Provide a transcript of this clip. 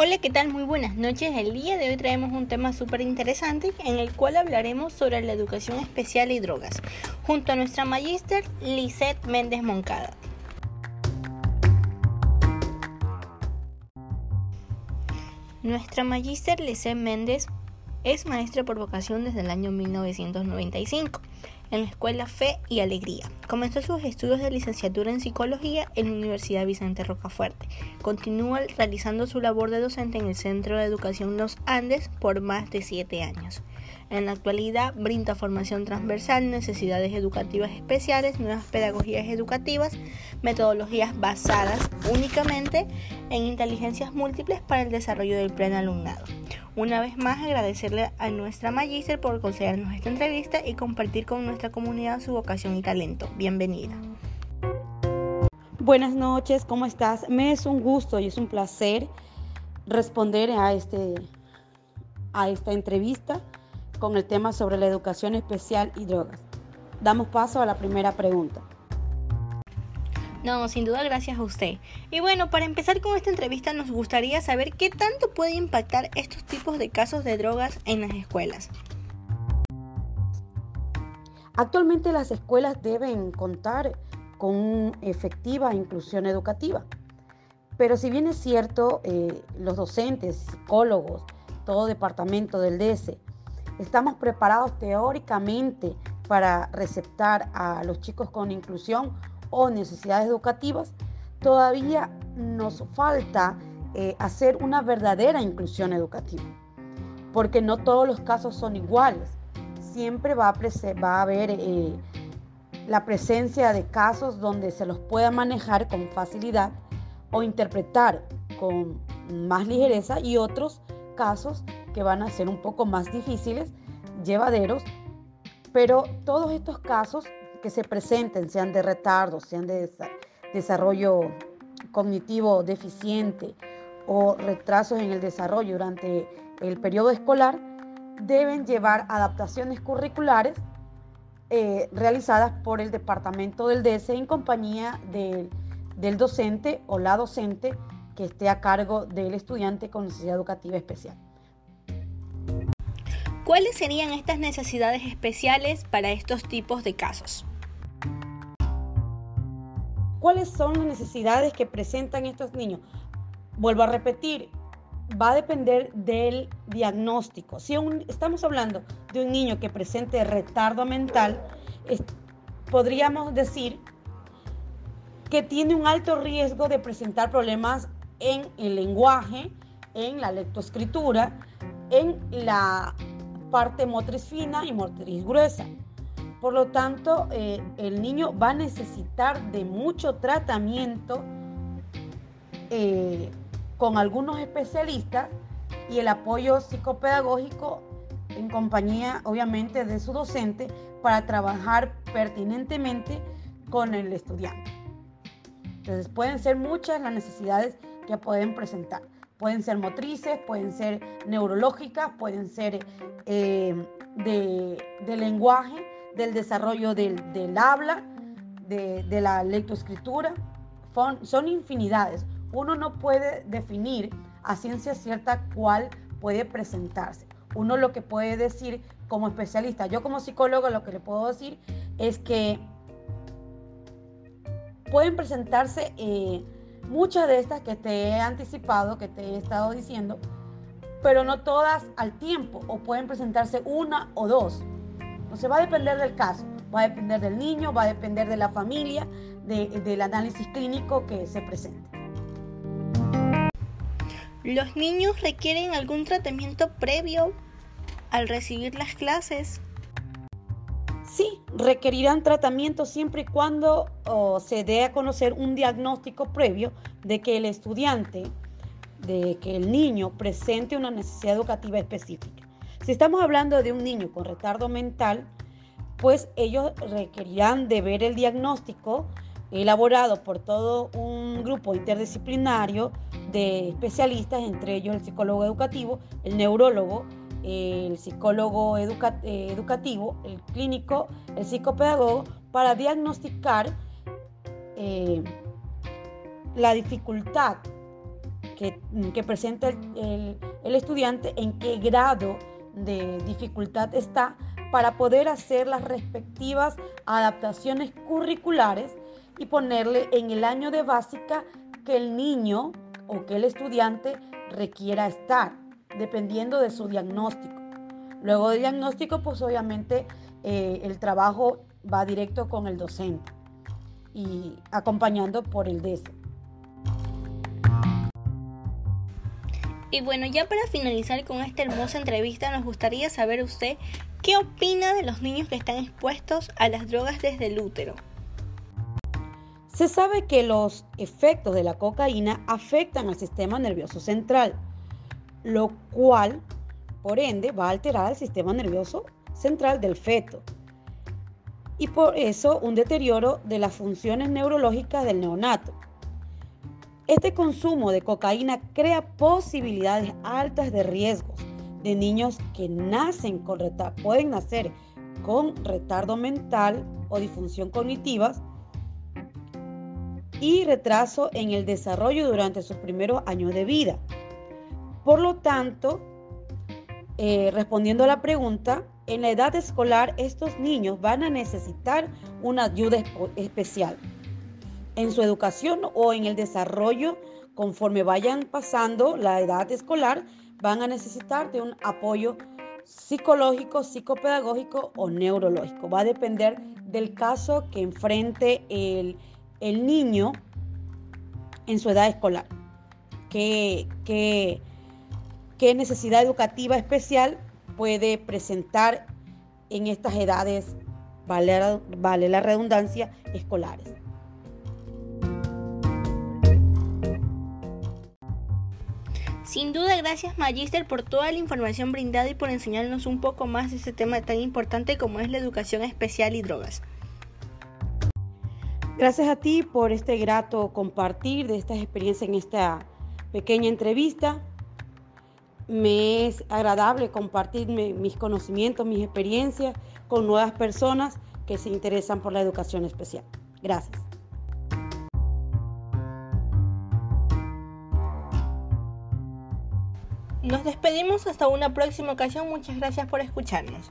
Hola, ¿qué tal? Muy buenas noches. El día de hoy traemos un tema súper interesante en el cual hablaremos sobre la educación especial y drogas, junto a nuestra magíster Lisette Méndez Moncada. Nuestra magíster Lisette Méndez es maestra por vocación desde el año 1995 en la Escuela Fe y Alegría. Comenzó sus estudios de licenciatura en psicología en la Universidad Vicente Rocafuerte. Continúa realizando su labor de docente en el Centro de Educación Los Andes por más de siete años. En la actualidad brinda formación transversal, necesidades educativas especiales, nuevas pedagogías educativas, metodologías basadas únicamente en inteligencias múltiples para el desarrollo del pleno alumnado. Una vez más agradecerle a nuestra Magister por concedernos esta entrevista y compartir con nuestra comunidad su vocación y talento. Bienvenida. Buenas noches, ¿cómo estás? Me es un gusto y es un placer responder a, este, a esta entrevista con el tema sobre la educación especial y drogas. Damos paso a la primera pregunta. No, sin duda gracias a usted. Y bueno, para empezar con esta entrevista nos gustaría saber qué tanto puede impactar estos tipos de casos de drogas en las escuelas. Actualmente las escuelas deben contar con efectiva inclusión educativa. Pero si bien es cierto, eh, los docentes, psicólogos, todo departamento del DS, estamos preparados teóricamente para receptar a los chicos con inclusión o necesidades educativas, todavía nos falta eh, hacer una verdadera inclusión educativa, porque no todos los casos son iguales. Siempre va a, va a haber eh, la presencia de casos donde se los pueda manejar con facilidad o interpretar con más ligereza y otros casos que van a ser un poco más difíciles, llevaderos, pero todos estos casos que se presenten, sean de retardo, sean de desarrollo cognitivo deficiente o retrasos en el desarrollo durante el periodo escolar, deben llevar adaptaciones curriculares eh, realizadas por el departamento del DS en compañía del docente o la docente que esté a cargo del estudiante con necesidad educativa especial. ¿Cuáles serían estas necesidades especiales para estos tipos de casos? ¿Cuáles son las necesidades que presentan estos niños? Vuelvo a repetir, va a depender del diagnóstico. Si estamos hablando de un niño que presente retardo mental, podríamos decir que tiene un alto riesgo de presentar problemas en el lenguaje, en la lectoescritura, en la parte motriz fina y motriz gruesa. Por lo tanto, eh, el niño va a necesitar de mucho tratamiento eh, con algunos especialistas y el apoyo psicopedagógico en compañía, obviamente, de su docente para trabajar pertinentemente con el estudiante. Entonces, pueden ser muchas las necesidades que pueden presentar. Pueden ser motrices, pueden ser neurológicas, pueden ser eh, de lenguaje del desarrollo del, habla, de, la lectoescritura. Son, son infinidades. Uno no puede definir a ciencia cierta cuál puede presentarse. Uno lo que puede decir como especialista, yo como psicólogo lo que le puedo decir es que pueden presentarse eh, muchas de estas que te he anticipado, que te he estado diciendo, pero no todas al tiempo, o pueden presentarse una o dos. Entonces va a depender del caso, va a depender del niño, va a depender de la familia, del análisis clínico que se presente. ¿Los niños requieren algún tratamiento previo al recibir las clases? Sí, requerirán tratamiento siempre y cuando se dé a conocer un diagnóstico previo de que el estudiante, de que el niño presente una necesidad educativa específica. Si estamos hablando de un niño con retardo mental, pues ellos requerirán de ver el diagnóstico elaborado por todo un grupo interdisciplinario de especialistas, entre ellos el psicólogo educativo, el neurólogo, el psicólogo educativo, el clínico, el psicopedagogo, para diagnosticar eh, la dificultad que, presenta el estudiante, en qué grado de dificultad está para poder hacer las respectivas adaptaciones curriculares y ponerle en el año de básica que el niño o que el estudiante requiera estar, dependiendo de su diagnóstico. Luego del diagnóstico, pues obviamente eh, el trabajo va directo con el docente y acompañando por el DESE. Y bueno, ya para finalizar con esta hermosa entrevista, nos gustaría saber usted qué opina de los niños que están expuestos a las drogas desde el útero. Se sabe que los efectos de la cocaína afectan al sistema nervioso central, lo cual, por ende, va a alterar el sistema nervioso central del feto y por eso un deterioro de las funciones neurológicas del neonato. Este consumo de cocaína crea posibilidades altas de riesgos de niños que nacen con pueden nacer con retardo mental o disfunción cognitiva y retraso en el desarrollo durante sus primeros años de vida. Por lo tanto, eh, respondiendo a la pregunta, en la edad escolar estos niños van a necesitar una ayuda especial en su educación o en el desarrollo, conforme vayan pasando la edad escolar, van a necesitar de un apoyo psicológico, psicopedagógico o neurológico. Va a depender del caso que enfrente el, niño en su edad escolar. ¿Qué, qué, qué necesidad educativa especial puede presentar en estas edades, vale, vale la redundancia, escolares? Sin duda, gracias Magister por toda la información brindada y por enseñarnos un poco más de este tema tan importante como es la educación especial y drogas. Gracias a ti por este grato compartir de estas experiencias en esta pequeña entrevista. Me es agradable compartir mis conocimientos, mis experiencias con nuevas personas que se interesan por la educación especial. Gracias. Nos despedimos hasta una próxima ocasión. Muchas gracias por escucharnos.